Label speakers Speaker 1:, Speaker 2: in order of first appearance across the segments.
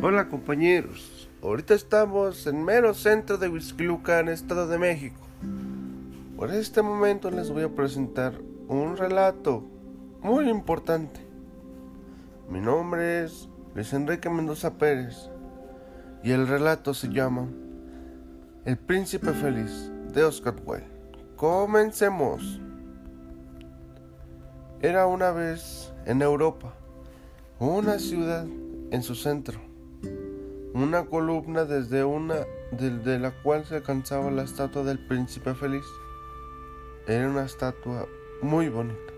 Speaker 1: Hola compañeros, ahorita estamos en mero centro de Huizquilucan, Estado de México. Por este momento les voy a presentar un relato muy importante. Mi nombre es Luis Enrique Mendoza Pérez y el relato se llama El Príncipe Feliz de Oscar Wilde. Comencemos. Era una vez en Europa, una ciudad en su centro una columna desde una desde la cual se alcanzaba la estatua del príncipe feliz. Era una estatua muy bonita.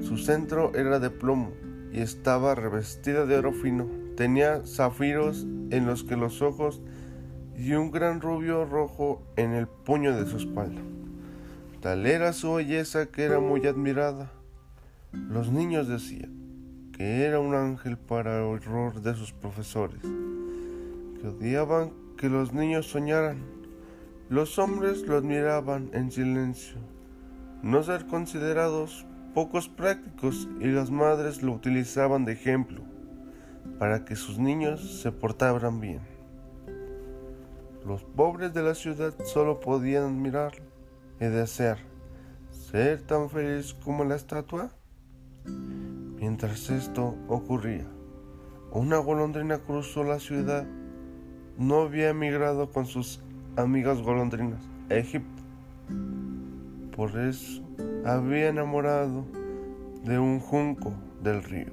Speaker 1: Su centro era de plomo y estaba revestida de oro fino. Tenía zafiros en los que los ojos y un gran rubio rojo en el puño de su espalda. Tal era su belleza que era muy admirada. Los niños decían que era un ángel para el horror de sus profesores odiaban que los niños soñaran. Los hombres lo admiraban en silencio. No ser considerados pocos prácticos y las madres lo utilizaban de ejemplo para que sus niños se portaran bien. Los pobres de la ciudad solo podían admirar y desear ser tan feliz como la estatua. Mientras esto ocurría, una golondrina cruzó la ciudad no había emigrado con sus amigas golondrinas a Egipto. Por eso había enamorado de un junco del río.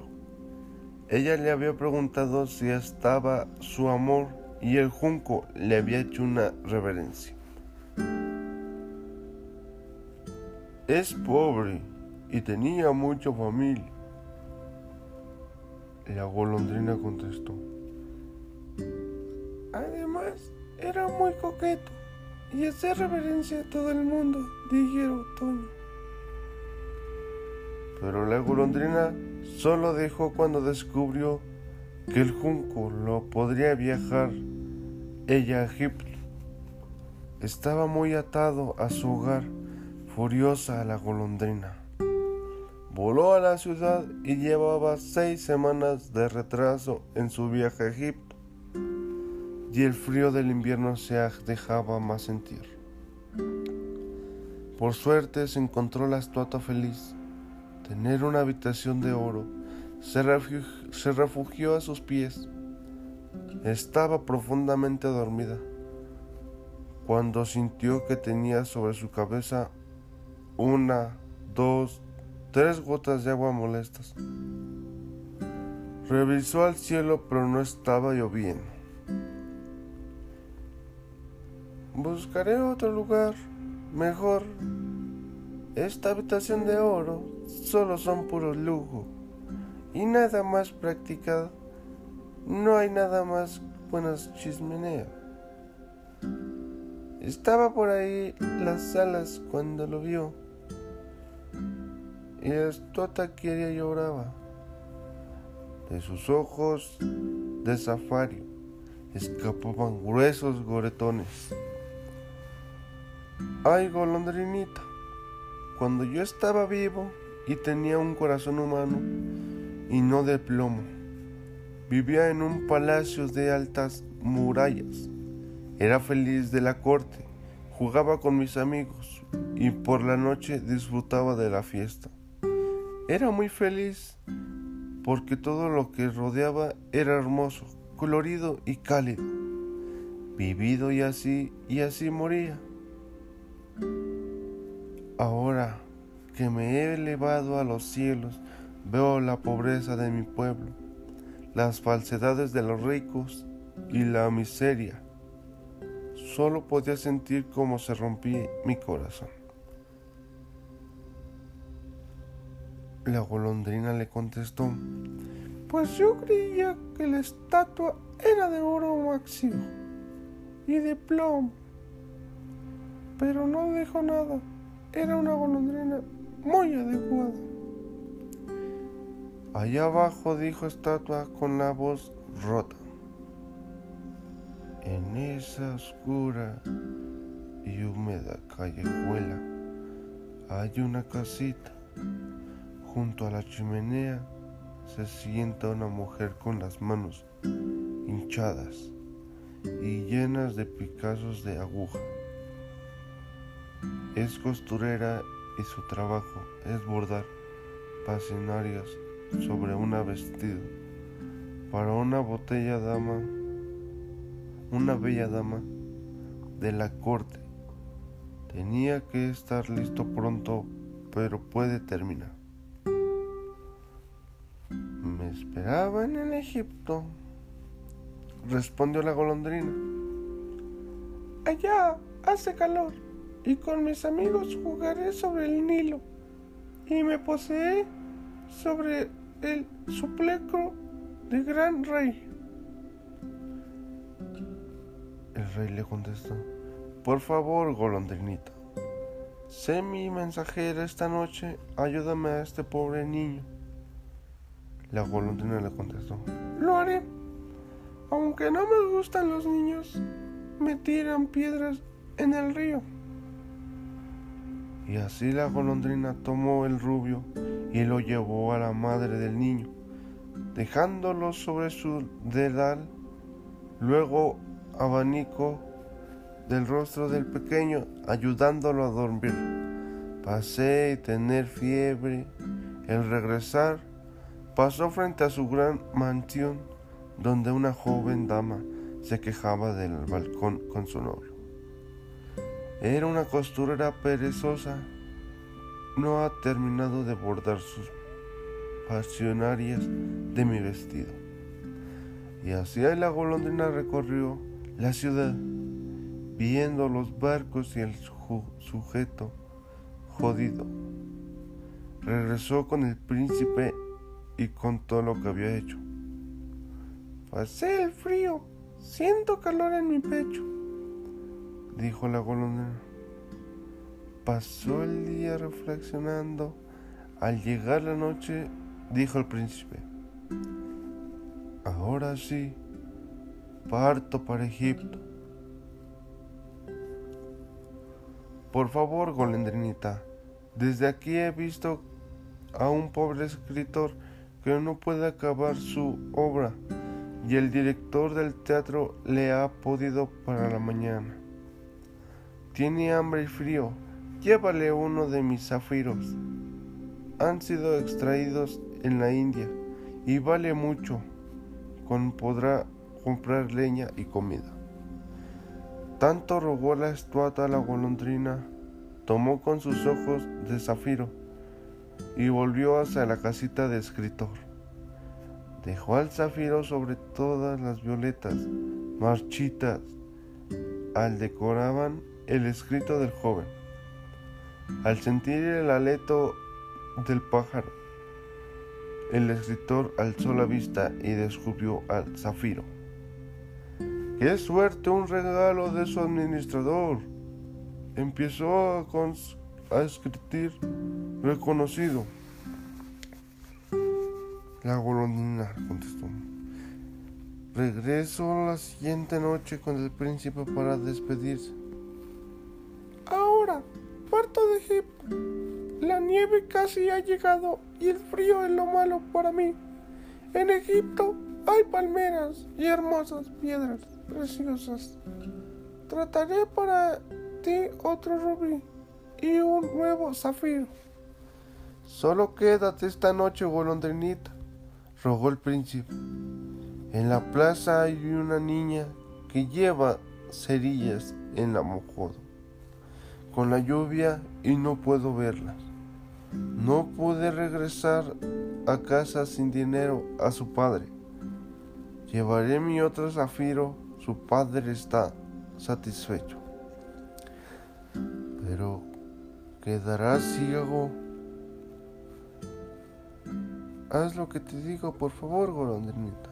Speaker 1: Ella le había preguntado si estaba su amor y el junco le había hecho una reverencia. Es pobre y tenía mucha familia. La golondrina contestó. Era muy coqueto y hacía reverencia a todo el mundo, dijeron Toño. Pero la golondrina solo dejó cuando descubrió que el junco lo podría viajar ella a Egipto. Estaba muy atado a su hogar, furiosa la golondrina. Voló a la ciudad y llevaba seis semanas de retraso en su viaje a Egipto y el frío del invierno se dejaba más sentir. Por suerte se encontró la estatua feliz. Tener una habitación de oro. Se, se refugió a sus pies. Estaba profundamente dormida cuando sintió que tenía sobre su cabeza una, dos, tres gotas de agua molestas. Revisó al cielo pero no estaba lloviendo. Buscaré otro lugar mejor. Esta habitación de oro solo son puro lujo y nada más practicado. No hay nada más buenas chimeneas. Estaba por ahí las salas cuando lo vio y la estuata quería lloraba. De sus ojos de zafario escapaban gruesos goretones. Ay, golondrinita, cuando yo estaba vivo y tenía un corazón humano y no de plomo, vivía en un palacio de altas murallas, era feliz de la corte, jugaba con mis amigos y por la noche disfrutaba de la fiesta. Era muy feliz porque todo lo que rodeaba era hermoso, colorido y cálido. Vivido y así, y así moría. Ahora que me he elevado a los cielos, veo la pobreza de mi pueblo, las falsedades de los ricos y la miseria. Solo podía sentir cómo se rompía mi corazón. La golondrina le contestó, pues yo creía que la estatua era de oro máximo y de plomo pero no dijo nada. Era una golondrina muy adecuada. Allá abajo dijo estatua con la voz rota. En esa oscura y húmeda callejuela hay una casita. Junto a la chimenea se sienta una mujer con las manos hinchadas y llenas de picazos de aguja. Es costurera y su trabajo es bordar pasionarias sobre una vestido para una botella dama, una bella dama de la corte. Tenía que estar listo pronto, pero puede terminar. Me esperaban en Egipto, respondió la golondrina. Allá hace calor y con mis amigos jugaré sobre el Nilo y me posee sobre el supleco de gran rey. El rey le contestó, por favor, golondrinita, sé mi mensajera esta noche, ayúdame a este pobre niño. La golondrina le contestó, lo haré. Aunque no me gustan los niños, me tiran piedras en el río. Y así la golondrina tomó el rubio y lo llevó a la madre del niño, dejándolo sobre su dedal, luego abanico del rostro del pequeño, ayudándolo a dormir. Pasé y tener fiebre. El regresar, pasó frente a su gran mansión, donde una joven dama se quejaba del balcón con su novio. Era una costurera perezosa. No ha terminado de bordar sus pasionarias de mi vestido. Y así la golondrina recorrió la ciudad, viendo los barcos y el sujeto jodido. Regresó con el príncipe y contó lo que había hecho. Pasé el frío, siento calor en mi pecho dijo la golondrina. Pasó el día reflexionando. Al llegar la noche, dijo el príncipe, ahora sí, parto para Egipto. Por favor, golondrinita, desde aquí he visto a un pobre escritor que no puede acabar su obra y el director del teatro le ha podido para la mañana. Tiene hambre y frío. Llévale uno de mis zafiros. Han sido extraídos en la India y vale mucho. Con podrá comprar leña y comida. Tanto rogó la estuata a la golondrina, tomó con sus ojos de zafiro y volvió hacia la casita de escritor. Dejó al zafiro sobre todas las violetas marchitas, al decoraban el escrito del joven. Al sentir el aleto del pájaro, el escritor alzó la vista y descubrió al zafiro. ¡Qué suerte un regalo de su administrador! Empezó a, escribir reconocido. La golondrina contestó. Regreso la siguiente noche con el príncipe para despedirse La nieve casi ha llegado y el frío es lo malo para mí. En Egipto hay palmeras y hermosas piedras preciosas. Trataré para ti otro rubí y un nuevo zafiro. Solo quédate esta noche, golondrinita, rogó el príncipe. En la plaza hay una niña que lleva cerillas en la mojodo con la lluvia y no puedo verlas. No pude regresar a casa sin dinero a su padre. Llevaré mi otro zafiro, su padre está satisfecho. Pero quedará ciego. Haz lo que te digo, por favor, golondrinita.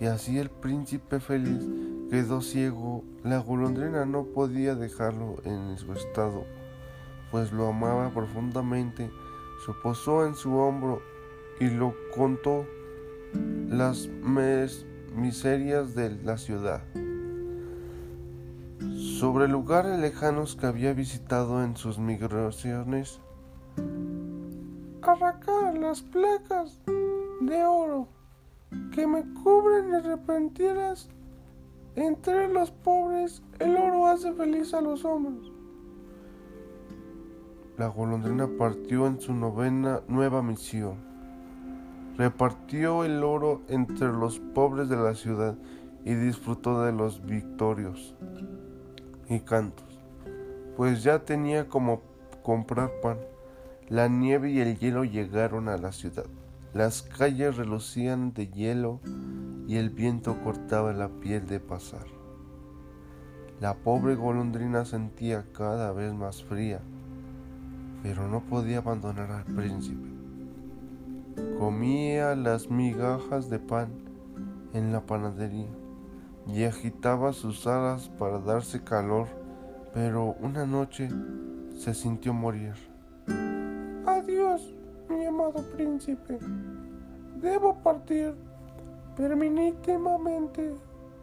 Speaker 1: Y así el príncipe feliz Quedó ciego, la golondrina no podía dejarlo en su estado, pues lo amaba profundamente. Se posó en su hombro y lo contó las miserias de la ciudad, sobre lugares lejanos que había visitado en sus migraciones. Arrancar las placas de oro que me cubren y repentinas. Entre los pobres, el oro hace feliz a los hombres. La golondrina partió en su novena nueva misión. Repartió el oro entre los pobres de la ciudad y disfrutó de los victorios y cantos, pues ya tenía como comprar pan. La nieve y el hielo llegaron a la ciudad. Las calles relucían de hielo y el viento cortaba la piel de pasar. La pobre golondrina sentía cada vez más fría, pero no podía abandonar al príncipe. Comía las migajas de pan en la panadería y agitaba sus alas para darse calor, pero una noche se sintió morir. Adiós, mi amado príncipe. Debo partir. Permíteme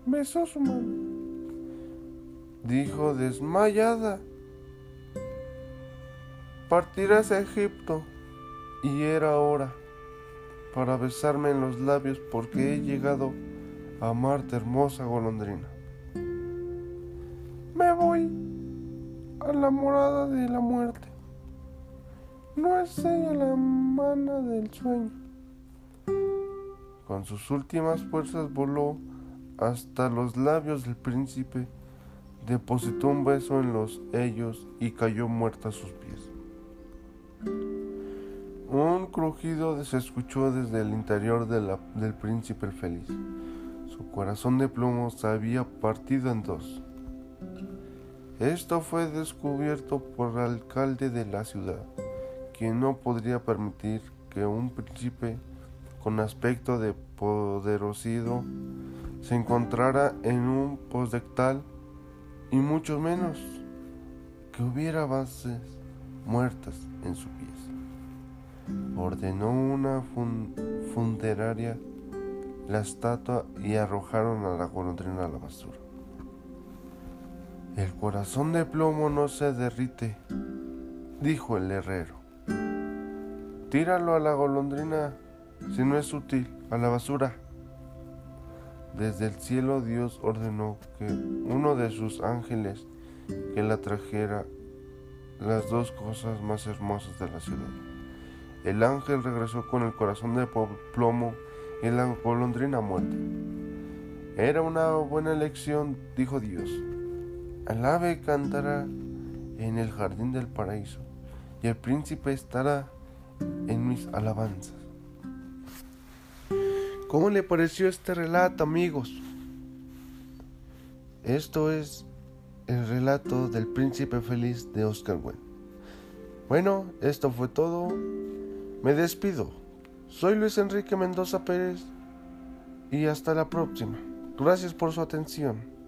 Speaker 1: besó su mano. Dijo desmayada. Partirás a Egipto y era hora para besarme en los labios porque he llegado a amarte hermosa golondrina. Me voy a la morada de la muerte. No es ella la mana del sueño. Con sus últimas fuerzas voló hasta los labios del príncipe, depositó un beso en los ellos y cayó muerta a sus pies. Un crujido se escuchó desde el interior del príncipe el feliz. Su corazón de plomo se había partido en dos. Esto fue descubierto por el alcalde de la ciudad, quien no podría permitir que un príncipe con aspecto de poderosido se encontrara en un posdectal y mucho menos que hubiera bases muertas en su pies. Ordenó una funeraria la estatua y arrojaron a la golondrina a la basura. El corazón de plomo no se derrite, dijo el herrero. Tíralo a la golondrina si no es útil, a la basura. Desde el cielo Dios ordenó que uno de sus ángeles que la trajera las dos cosas más hermosas de la ciudad. El ángel regresó con el corazón de plomo y la golondrina muerta. Era una buena elección, dijo Dios. El ave cantará en el jardín del paraíso y el príncipe estará en mis alabanzas. ¿Cómo le pareció este relato, amigos? Esto es el relato del príncipe feliz de Oscar Wilde. Bueno, esto fue todo. Me despido. Soy Luis Enrique Mendoza Pérez y hasta la próxima. Gracias por su atención.